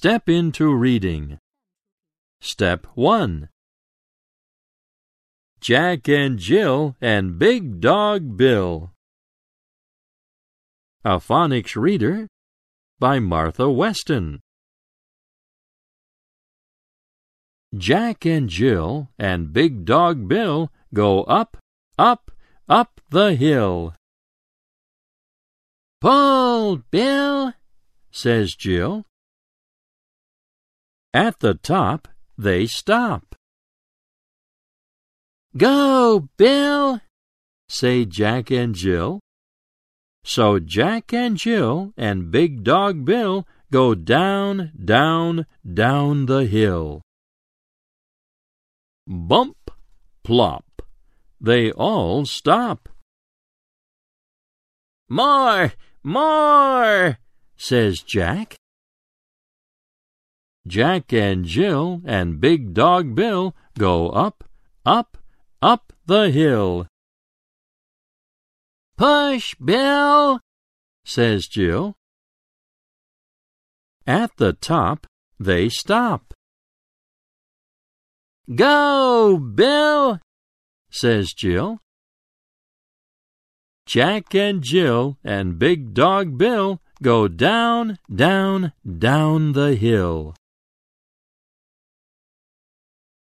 Step into reading. Step 1. Jack and Jill and Big Dog Bill. A Phonics Reader by Martha Weston. Jack and Jill and Big Dog Bill go up, up, up the hill. Pull, Bill, says Jill. At the top, they stop. Go, Bill, say Jack and Jill. So Jack and Jill and Big Dog Bill go down, down, down the hill. Bump, plop. They all stop. More, more, says Jack. Jack and Jill and Big Dog Bill go up, up, up the hill. Push, Bill, says Jill. At the top, they stop. Go, Bill, says Jill. Jack and Jill and Big Dog Bill go down, down, down the hill.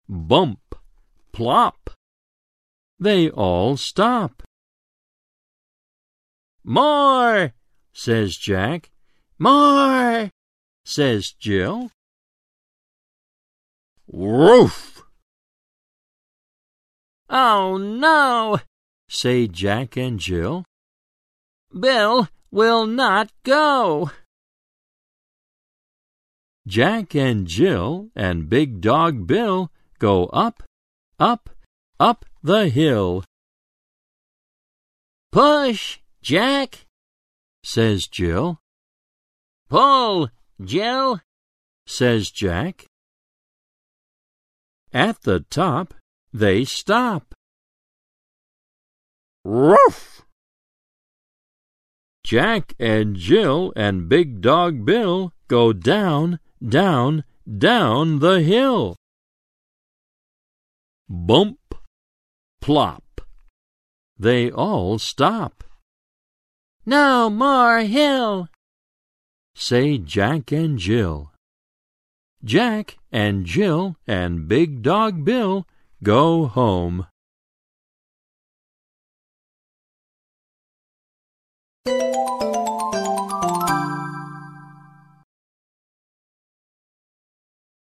Bump, plop. They all stop. More, says Jack. More, says Jill. Woof! Oh no, say Jack and Jill. Bill will not go. Jack and Jill and Big Dog Bill go up, up, up the hill. Push, Jack, says Jill. Pull, Jill, says Jack. At the top, they stop. Ruff! Jack and Jill and Big Dog Bill go down, down, down the hill. Bump, plop. They all stop. No more hill, say Jack and Jill. Jack and Jill and Big Dog Bill go home.